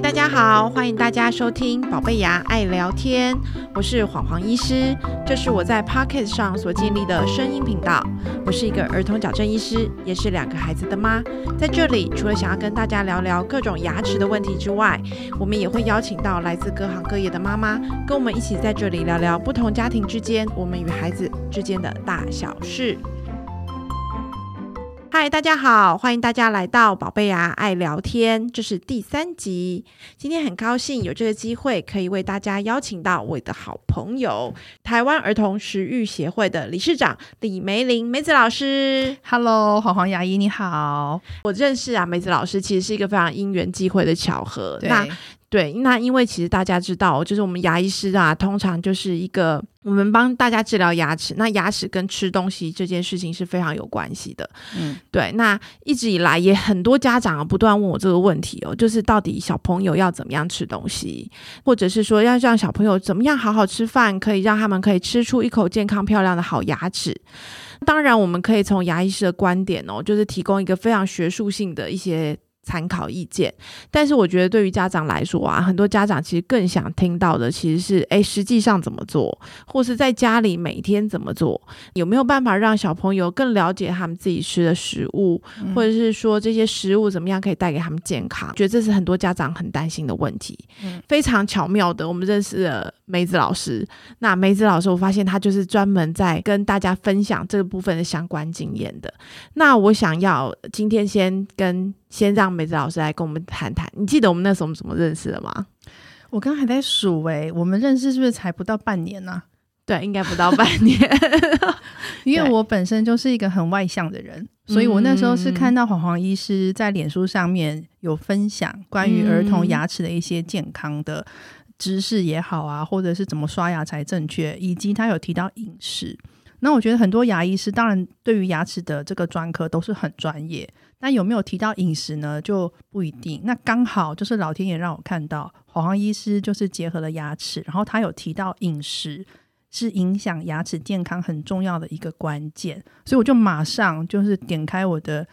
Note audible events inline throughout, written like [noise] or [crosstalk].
大家好，欢迎大家收听宝贝牙爱聊天，我是黄黄医师，这是我在 Pocket 上所建立的声音频道。我是一个儿童矫正医师，也是两个孩子的妈。在这里，除了想要跟大家聊聊各种牙齿的问题之外，我们也会邀请到来自各行各业的妈妈，跟我们一起在这里聊聊不同家庭之间，我们与孩子之间的大小事。嗨，大家好，欢迎大家来到宝贝啊爱聊天，这是第三集。今天很高兴有这个机会，可以为大家邀请到我的好朋友台湾儿童食育协会的理事长李梅玲梅子老师。Hello，黄黄牙医你好。我认识啊梅子老师，其实是一个非常因缘际会的巧合。那对，那因为其实大家知道，就是我们牙医师啊，通常就是一个我们帮大家治疗牙齿，那牙齿跟吃东西这件事情是非常有关系的。嗯，对，那一直以来也很多家长啊不断问我这个问题哦，就是到底小朋友要怎么样吃东西，或者是说要让小朋友怎么样好好吃饭，可以让他们可以吃出一口健康漂亮的好牙齿。当然，我们可以从牙医师的观点哦，就是提供一个非常学术性的一些参考意见。但是，我觉得对于家长来说啊，很多家长其实更想听到的其实是，诶，实际上怎么做，或是在家里每天怎么做，有没有办法让小朋友更了解他们自己吃的食物，嗯或者是说这些食物怎么样可以带给他们健康？觉得这是很多家长很担心的问题。嗯非常巧妙的，我们认识了梅子老师。那梅子老师，我发现他就是专门在跟大家分享这个部分的相关经验的。那我想要今天先跟先让梅子老师来跟我们谈谈。你记得我们那时候怎么认识的吗？我刚刚还在数哎、我们认识是不是才不到半年呢、对，应该不到半年。[laughs] 因为我本身就是一个很外向的人，所以我那时候是看到黄黄医师在脸书上面有分享关于儿童牙齿的一些健康的知识也好啊，或者是怎么刷牙才正确，以及他有提到饮食。那我觉得很多牙医师当然对于牙齿的这个专科都是很专业，那有没有提到饮食呢，就不一定。那刚好就是老天爷让我看到黄黄医师就是结合了牙齿，然后他有提到饮食是影响牙齿健康很重要的一个关键，所以我就马上就是点开我的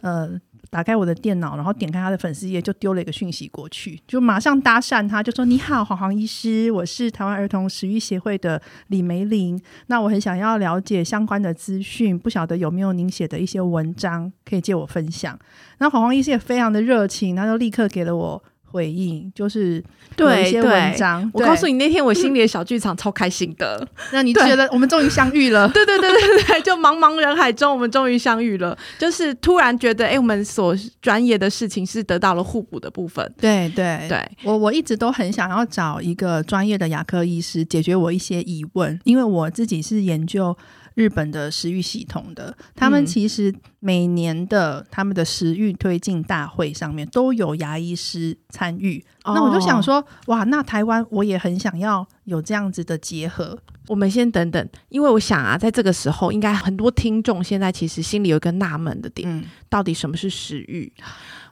呃。打开我的电脑，然后点开他的粉丝页，就丢了一个讯息过去，就马上搭讪他，就说：“你好，黄黄医师，我是台湾儿童食育协会的李梅玲，那我很想要了解相关的资讯，不晓得有没有您写的一些文章可以借我分享。那黄黄医师也非常的热情，他就立刻给了我回应，就是对一些文章。我告诉你，那天我心里的小剧场超开心的。[laughs] 那你觉得我们终于相遇了？对对对对对，就茫茫人海中，我们终于相遇了。就是突然觉得，哎，我们所专业的事情是得到了互补的部分。对对对，我我一直都很想要找一个专业的牙科医师解决我一些疑问，因为我自己是研究日本的食育系统的，他们嗯其实每年的他们的食育推进大会上面都有牙医师参与。那我就想哦，说，哇，那台湾我也很想要有这样子的结合。我们先等等，因为我想啊，在这个时候，应该很多听众现在其实心里有一个纳闷的点，嗯，到底什么是食欲？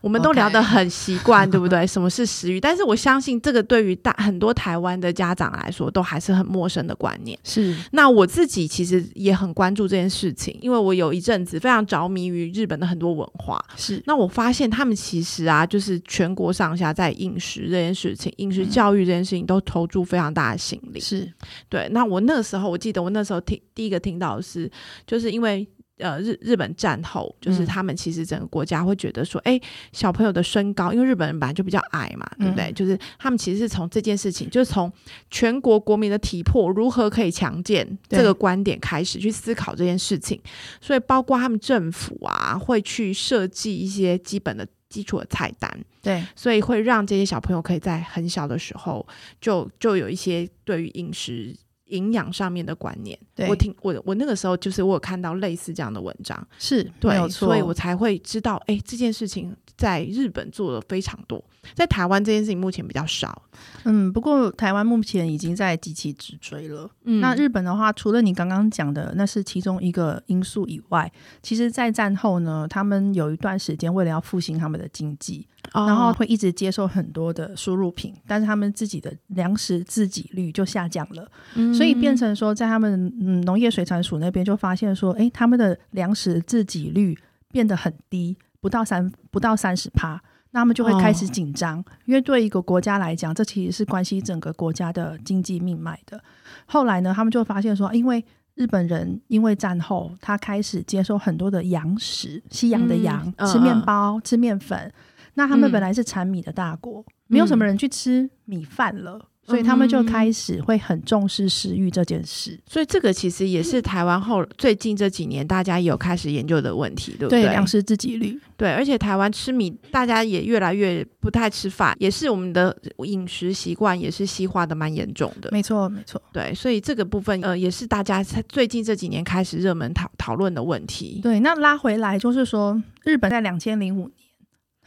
我们都聊得很习惯，[laughs] 对不对？什么是食欲？但是我相信这个对于大很多台湾的家长来说，都还是很陌生的观念。是那我自己其实也很关注这件事情，因为我有一阵子非常着迷于日本的很多文化。是，那我发现他们其实啊，就是全国上下在饮食这件事情、饮食教育这件事情都投注非常大的心力。是对，那我那个时候，我记得我那时候听第一个听到的是，就是因为。呃，日日本战后，就是嗯他们其实整个国家会觉得说，哎、小朋友的身高，因为日本人本来就比较矮嘛，对不对？嗯就是他们其实是从这件事情，就是从全国国民的体魄如何可以强健这个观点开始去思考这件事情，所以包括他们政府啊，会去设计一些基本的基础的菜单，对，所以会让这些小朋友可以在很小的时候就就有一些对于饮食。营养上面的观念，对我听我我那个时候就是我有看到类似这样的文章，是没对所以我才会知道，哎，这件事情在日本做的非常多，在台湾这件事情目前比较少。嗯，不过台湾目前已经在急起直追了。嗯那日本的话，除了你刚刚讲的那是其中一个因素以外，其实，在战后呢，他们有一段时间为了要复兴他们的经济，哦然后会一直接受很多的输入品，但是他们自己的粮食自给率就下降了，所以变成说，在他们嗯农业水产署那边就发现说，诶，他们的粮食自给率变得很低，不到三不到三十趴。那他们就会开始紧张，因为对一个国家来讲，这其实是关系整个国家的经济命脉的。后来呢，他们就发现说，因为日本人因为战后，他开始接受很多的洋食，西洋的洋，吃面包、吃面粉。那他们本来是产米的大国，没有什么人去吃米饭了。所以他们就开始会很重视食欲这件事，所以这个其实也是台湾后最近这几年大家有开始研究的问题，对不对？粮食自给率，对，而且台湾吃米，大家也越来越不太吃饭，也是我们的饮食习惯也是西化的蛮严重的，没错，没错，对，所以这个部分呃也是大家最近这几年开始热门讨讨论的问题。对，那拉回来就是说，日本在两千零五年，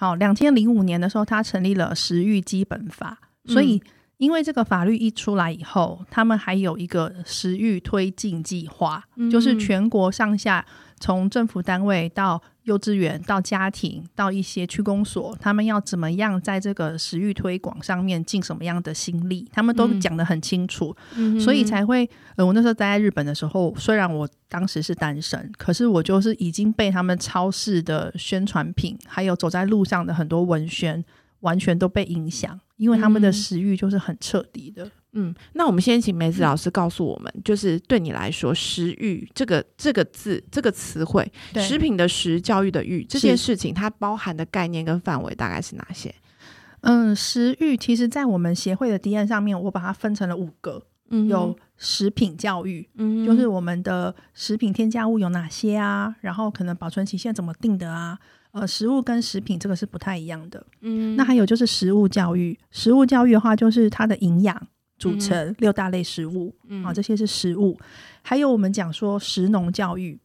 好，两千零五年的时候，他成立了食欲基本法，所以。因为这个法律一出来以后，他们还有一个食欲推进计划，就是全国上下，从政府单位到幼稚园、到家庭、到一些区公所，他们要怎么样在这个食欲推广上面尽什么样的心力，他们都讲得很清楚，所以才会。呃，我那时候待在日本的时候，虽然我当时是单身，可是我就是已经被他们超市的宣传品，还有走在路上的很多文宣，完全都被影响。因为他们的食欲就是很彻底的。嗯，那我们先请梅子老师告诉我们，就是对你来说，食欲这个这个字这个词汇，食品的食，教育的育这件事情，它包含的概念跟范围大概是哪些？嗯，食欲其实，在我们协会的 D N 上面，我把它分成了五个，嗯有食品教育，嗯，就是我们的食品添加物有哪些啊？然后可能保存期限怎么定的啊？呃，食物跟食品这个是不太一样的。嗯，那还有就是食物教育，食物教育的话，就是它的营养组成六大类食物，啊，这些是食物。还有我们讲说食农教育，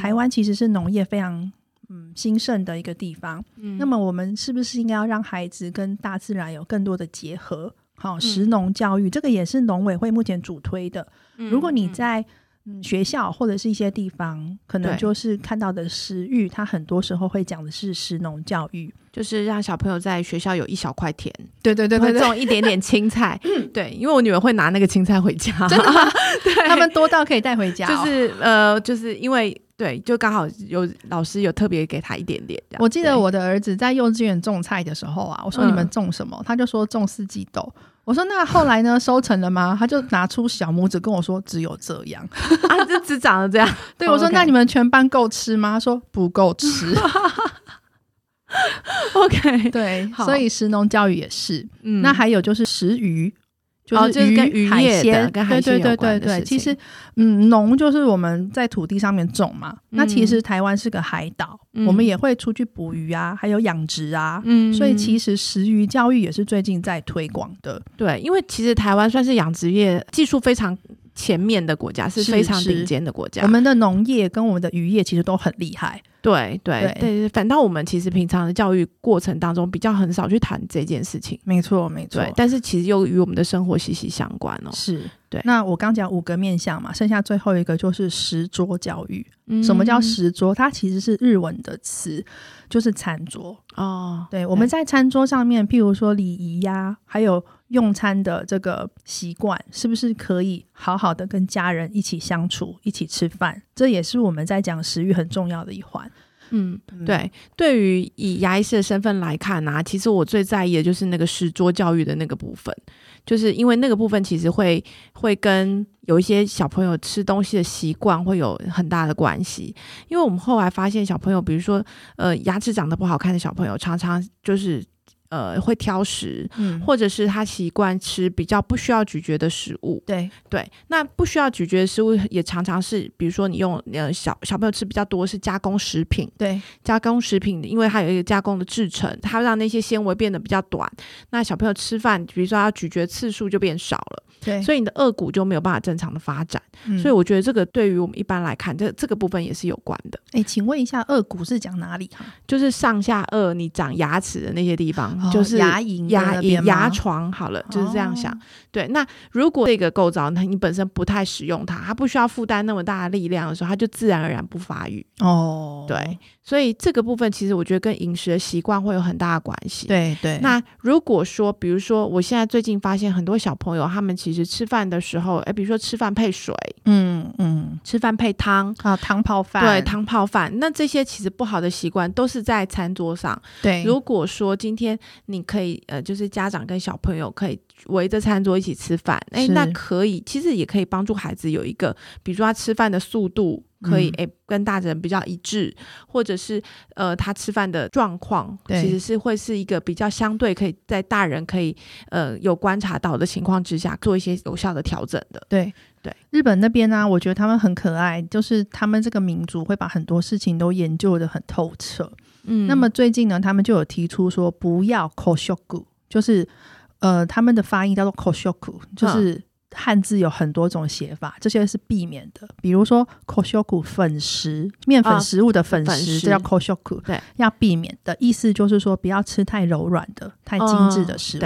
台湾其实是农业非常嗯兴盛的一个地方。嗯，那么我们是不是应该要让孩子跟大自然有更多的结合？好，食农教育这个也是农委会目前主推的。如果你在嗯，学校或者是一些地方，可能就是看到的食欲，他很多时候会讲的是食农教育，就是让小朋友在学校有一小块田，对对对对，种一点点青菜，[laughs] 嗯对，因为我女儿会拿那个青菜回家，真的吗？对，他们多到可以带回家，就是呃，就是因为对，就刚好有老师有特别给他一点点。我记得我的儿子在幼稚园种菜的时候啊，我说你们种什么？他就说种四季豆。我说那后来呢？收成了吗？他就拿出小拇指跟我说：“只有这样 [laughs] 啊，就只长了这样。[laughs] ”对我说：“那你们全班够吃吗？”他说：“不够吃。[laughs] ”OK，对，所以食农教育也是。那还有就是食鱼。就是跟渔业跟海鲜有关的其实，嗯，农就是我们在土地上面种嘛。那其实台湾是个海岛，我们也会出去捕鱼啊，还有养殖啊。嗯，所以其实食鱼教育也是最近在推广的。对，因为其实台湾算是养殖业技术非常。前面的国家是非常顶尖的国家，我们的农业跟我们的渔业其实都很厉害。对对对，反倒我们其实平常的教育过程当中比较很少去谈这件事情。没错没错，但是其实又与我们的生活息息相关哦。是。对，那我刚讲五个面向嘛，剩下最后一个就是石桌教育。什么叫石桌？它其实是日文的词，就是餐桌哦。对，我们在餐桌上面，譬如说礼仪呀，还有用餐的这个习惯，是不是可以好好的跟家人一起相处，一起吃饭？这也是我们在讲食欲很重要的一环。嗯，对，对于以牙医师的身份来看呢，其实我最在意的就是那个食桌教育的那个部分，就是因为那个部分其实会会跟有一些小朋友吃东西的习惯会有很大的关系。因为我们后来发现，小朋友，比如说呃牙齿长得不好看的小朋友，常常就是。呃，会挑食，嗯，或者是他习惯吃比较不需要咀嚼的食物，对对。那不需要咀嚼的食物也常常是，比如说你用呃小小朋友吃比较多是加工食品，对，加工食品，因为它有一个加工的制成，它让那些纤维变得比较短，那小朋友吃饭，比如说他咀嚼次数就变少了。对，所以你的颚骨就没有办法正常的发展，所以我觉得这个对于我们一般来看，这这个部分也是有关的。哎，请问一下，颚骨是讲哪里？就是上下颚，你长牙齿的那些地方，就是牙龈、牙龈、牙床。好了，就是这样想。对，那如果这个构造，那你本身不太使用它，它不需要负担那么大的力量的时候，它就自然而然不发育。哦，对，所以这个部分其实我觉得跟饮食的习惯会有很大的关系。对对。那如果说，比如说，我现在最近发现很多小朋友，他们其其实吃饭的时候，哎，比如说吃饭配水，嗯嗯，吃饭配汤。啊，汤泡饭，对，汤泡饭，那这些其实不好的习惯都是在餐桌上。对，如果说今天你可以，呃，就是家长跟小朋友可以围着餐桌一起吃饭，哎，那可以，其实也可以帮助孩子有一个，比如说他吃饭的速度。可以诶，跟大人比较一致，或者是呃，他吃饭的状况，其实是会是一个比较相对可以在大人可以呃有观察到的情况之下，做一些有效的调整的。对对，日本那边呢，我觉得他们很可爱，就是他们这个民族会把很多事情都研究的很透彻。嗯，那么最近呢，他们就有提出说，不要就是呃，他们的发音叫做 koshoku，就是。汉字有很多种写法，这些是避免的。比如说 koshoku 粉食，面粉食物的粉食，这叫 koshoku，对，要避免的意思就是说不要吃太柔软的、太精致的食物，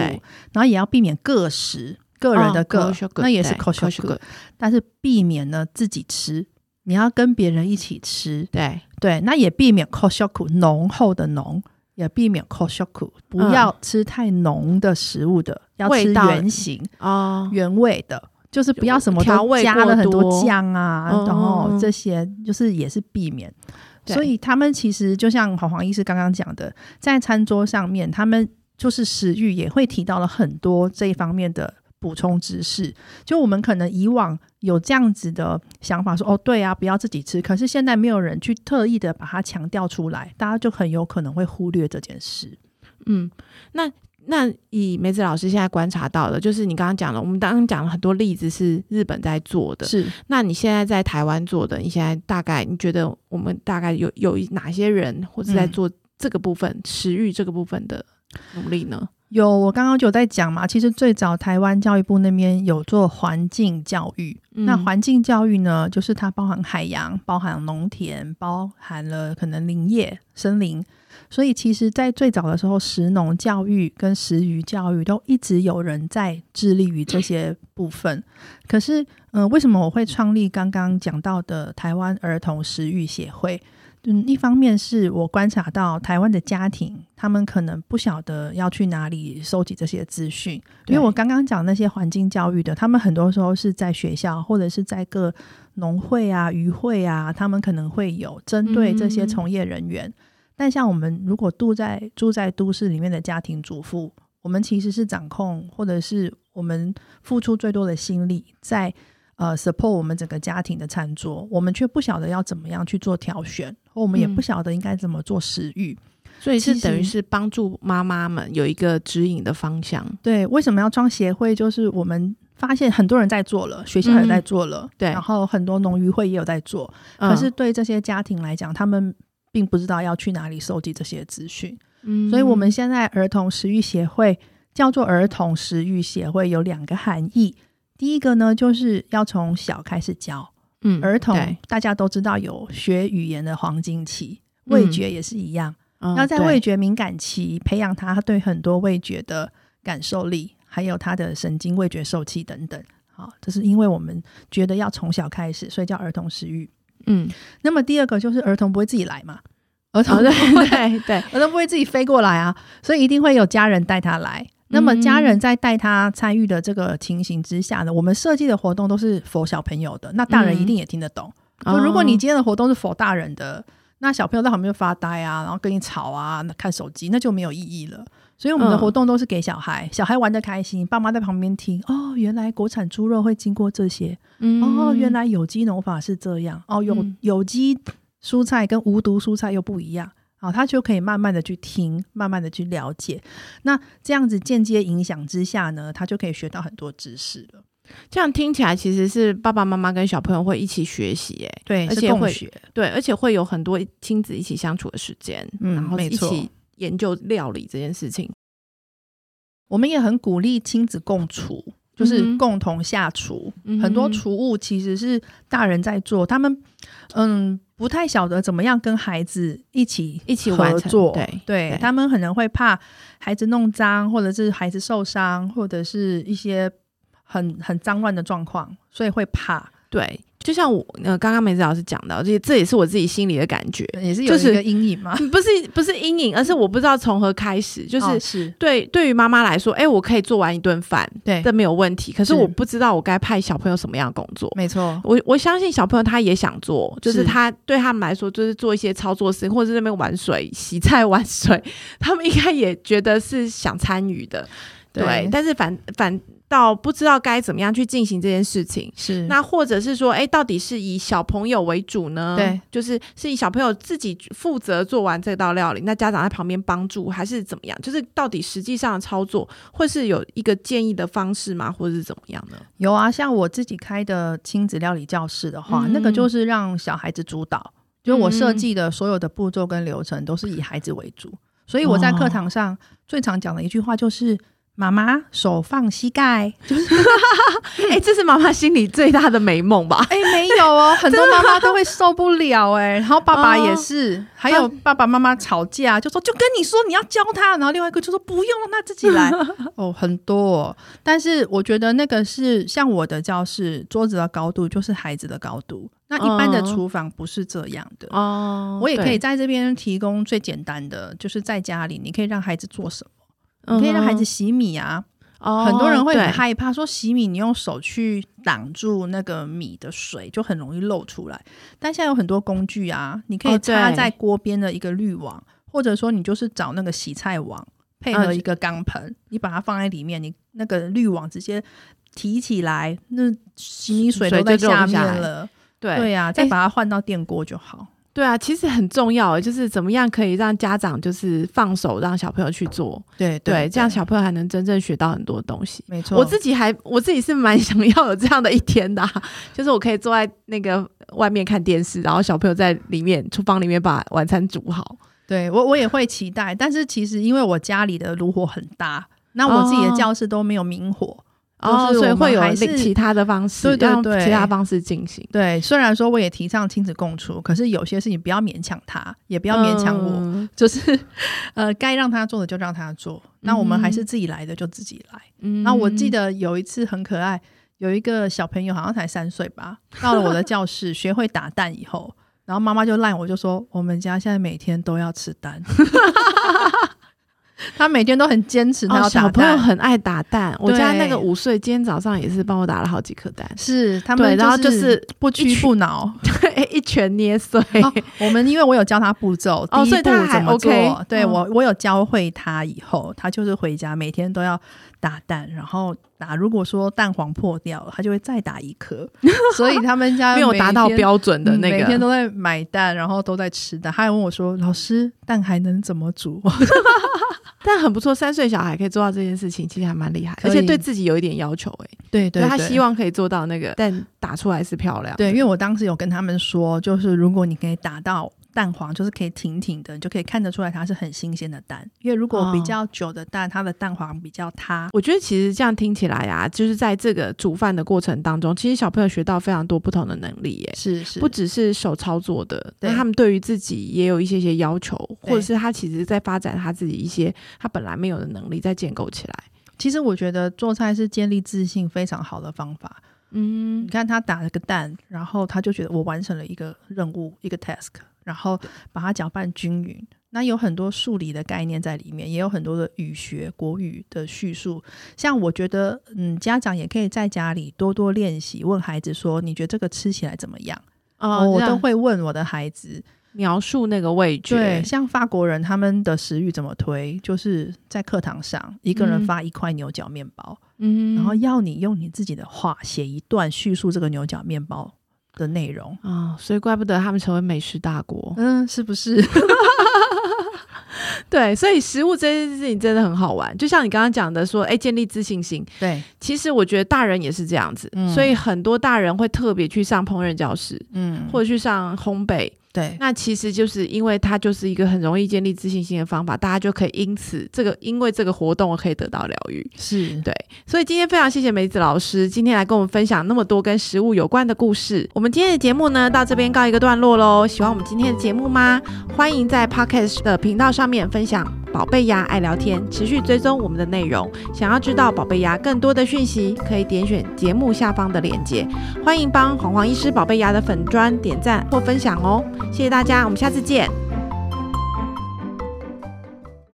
然后也要避免个食，个人的个，那也是 koshoku，但是避免呢自己吃，你要跟别人一起吃，对对，那也避免 koshoku 浓厚的浓。也避免 koshoku，不要吃太浓的食物的，要吃原形啊，原味的，就是不要什么都加了很多酱啊，然后这些就是也是避免。所以他们其实就像黄黄医师刚刚讲的，在餐桌上面，他们就是食欲也会提到了很多这一方面的。补充知识，就我们可能以往有这样子的想法，说哦，对啊，不要自己吃。可是现在没有人去特意的把它强调出来，大家就很有可能会忽略这件事。嗯，那那以梅子老师现在观察到的，就是你刚刚讲了，我们刚刚讲了很多例子是日本在做的，是。那你现在在台湾做的，你现在大概你觉得我们大概有有哪些人或者在做这个部分食欲这个部分的努力呢？有，我刚刚就有在讲嘛，其实最早台湾教育部那边有做环境教育。那环境教育呢，就是它包含海洋、包含农田、包含了可能林业、森林。所以其实，在最早的时候，食农教育跟食鱼教育都一直有人在致力于这些部分。可是，嗯，为什么我会创立刚刚讲到的台湾儿童食育协会？嗯，一方面是我观察到台湾的家庭，他们可能不晓得要去哪里收集这些资讯，因为我刚刚讲那些环境教育的，他们很多时候是在学校或者是在各农会啊、渔会啊，他们可能会有针对这些从业人员。但像我们如果住在住在都市里面的家庭主妇，我们其实是掌控或者是我们付出最多的心力在。呃，support 我们整个家庭的餐桌，我们却不晓得要怎么样去做挑选，或我们也不晓得应该怎么做食欲，所以是等于是帮助妈妈们有一个指引的方向。对，为什么要装协会？就是我们发现很多人在做了，学校也在做了，对，然后很多农渔会也有在做，可是对这些家庭来讲，他们并不知道要去哪里收集这些资讯。嗯，所以我们现在儿童食欲协会叫做儿童食欲协会，有两个含义。第一个呢，就是要从小开始教，嗯，儿童大家都知道有学语言的黄金期，味觉也是一样，要在味觉敏感期培养他对很多味觉的感受力，还有他的神经味觉受器等等。好，这是因为我们觉得要从小开始，所以叫儿童食欲。嗯，那么第二个就是儿童不会自己来嘛，儿童对对对，[laughs] 儿童不会自己飞过来啊，所以一定会有家人带他来。那么家人在带他参与的这个情形之下呢，我们设计的活动都是否小朋友的，那大人一定也听得懂。就如果你今天的活动是否大人的，那小朋友在旁边发呆啊，然后跟你吵啊，看手机，那就没有意义了。所以我们的活动都是给小孩，小孩玩的开心，爸妈在旁边听。哦，原来国产猪肉会经过这些，哦，原来有机农法是这样，哦，有有机蔬菜跟无毒蔬菜又不一样。好，他就可以慢慢的去听，慢慢的去了解。那这样子间接影响之下呢，他就可以学到很多知识了。这样听起来其实是爸爸妈妈跟小朋友会一起学习，哎，对，而且会学，对，而且会有很多亲子一起相处的时间，嗯然后一起研究料理这件事情。我们也很鼓励亲子共处，就是共同下厨。很多厨物其实是大人在做，他们嗯。不太晓得怎么样跟孩子一起一起合作，对对，他们可能会怕孩子弄脏，或者是孩子受伤，或者是一些很很脏乱的状况，所以会怕。对，就像我呃刚刚梅子老师讲到，这这也是我自己心里的感觉，也是有一个阴影嘛，不是不是阴影，而是我不知道从何开始。就是哦是对对于妈妈来说，哎，我可以做完一顿饭，对，这没有问题。可是是我不知道我该派小朋友什么样的工作。没错，我我相信小朋友他也想做，就是是他对他们来说，就是做一些操作事，或者是那边玩水、洗菜、玩水，[laughs] 他们应该也觉得是想参与的，对。但是反反倒不知道该怎么样去进行这件事情。是那或者是说，哎，到底是以小朋友为主呢？对，就是是以小朋友自己负责做完这道料理，那家长在旁边帮助，还是怎么样？就是到底实际上的操作，会是有一个建议的方式吗？或者是怎么样呢？有啊，像我自己开的亲子料理教室的话，嗯那个就是让小孩子主导，就是我设计的所有的步骤跟流程都是以孩子为主，所以我在课堂上最常讲的一句话就是。妈妈手放膝盖，就 [laughs] 是哎、这是妈妈心里最大的美梦吧？哎、没有哦，[laughs] 很多妈妈都会受不了哎、然后爸爸也是，还有爸爸妈妈吵架，就说就跟你说你要教他，然后另外一个就说不用让他自己来，[laughs] 哦，很多、哦。但是我觉得那个是像我的教室桌子的高度就是孩子的高度，那一般的嗯厨房不是这样的。哦我也可以在这边提供最简单的，就是在家里你可以让孩子做什么，嗯你可以让孩子洗米啊，哦很多人会很害怕，说洗米你用手去挡住那个米的水，就很容易漏出来。但现在有很多工具啊，你可以插在锅边的一个滤网，或者说你就是找那个洗菜网，配合嗯一个钢盆，你把它放在里面，你那个滤网直接提起来，那洗米水水都在下面了。对对呀、再哎把它换到电锅就好。对啊，其实很重要，就是怎么样可以让家长就是放手让小朋友去做，对对，这样小朋友还能真正学到很多东西。没错，我自己还我自己是蛮 [laughs] 想要有这样的一天的啊、就是我可以坐在那个外面看电视，然后小朋友在里面厨房里面把晚餐煮好。对我我也会期待，但是其实因为我家里的炉火很大，那我自己的哦教室都没有明火，哦，就是我们所以会有还是其他的方式，让对对对其他方式进行。对，虽然说我也提倡亲子共处，可是有些事情不要勉强他，也不要勉强我，嗯就是呃该让他做的就让他做，那我们还是自己来的就自己来。嗯那、我记得有一次很可爱，有一个小朋友好像才三岁吧，[laughs] 到了我的教室学会打蛋以后，然后妈妈就赖我就说，我们家现在每天都要吃蛋。[laughs] [laughs] 他每天都很坚持，他哦，要打小朋友。很爱打蛋，我家那个五岁今天早上也是帮我打了好几颗蛋，是他对，们，然后就是不屈不挠。[laughs] 对一拳捏碎。哦我们因为我有教他步骤，哦第一步所以他还怎么做对我我有教会他以后，他就是回家每天都要打蛋，然后打如果说蛋黄破掉了，他就会再打一颗，所以他们家 [laughs] 没有达到标准的嗯那个，每天都在买蛋，然后都在吃蛋。他还问我说：“老师，蛋还能怎么煮 [laughs] 但很不错，三岁小孩可以做到这件事情，其实还蛮厉害，而且对自己有一点要求、欸，？”对对他希望可以做到那个蛋打出来是漂亮，对，因为我当时有跟他们说，就是如果你可以打到蛋黄，就是可以挺挺的，你就可以看得出来它是很新鲜的蛋。因为如果比哦较久的蛋，它的蛋黄比较塌。我觉得其实这样听起来啊，就是在这个煮饭的过程当中，其实小朋友学到非常多不同的能力耶。是是，不只是手操作的，对那他们对于自己也有一些些要求，或者是他其实在发展他自己一些他本来没有的能力，再建构起来。其实我觉得做菜是建立自信非常好的方法。嗯你，看他打了个蛋，然后他就觉得我完成了一个任务，一个 task，然后把它搅拌均匀。那有很多数理的概念在里面，也有很多的语学、国语的叙述。像我觉得，嗯，家长也可以在家里多多练习，问孩子说：“你觉得这个吃起来怎么样？”哦，我都会问我的孩子。描述那个味觉。对，像法国人他们的食欲怎么推，就是在课堂上一个人嗯发一块牛角面包，嗯，然后要你用你自己的话写一段叙述这个牛角面包的内容。哦，所以怪不得他们成为美食大国。嗯，是不是？[laughs] 对，所以食物这件事情真的很好玩，就像你刚刚讲的说，哎，建立自信心。对，其实我觉得大人也是这样子，嗯所以很多大人会特别去上烹饪教室，嗯，或者去上烘焙。对，那其实就是因为它就是一个很容易建立自信心的方法，大家就可以因此这个因为这个活动可以得到疗愈。是，对，所以今天非常谢谢梅子老师今天来跟我们分享那么多跟食物有关的故事。我们今天的节目呢到这边告一个段落喽。喜欢我们今天的节目吗？欢迎在 Podcast 的频道上面分享宝贝牙爱聊天，持续追踪我们的内容。想要知道宝贝牙更多的讯息，可以点选节目下方的链接。欢迎帮黄黄医师宝贝牙的粉砖点赞或分享哦，谢谢大家，我们下次见。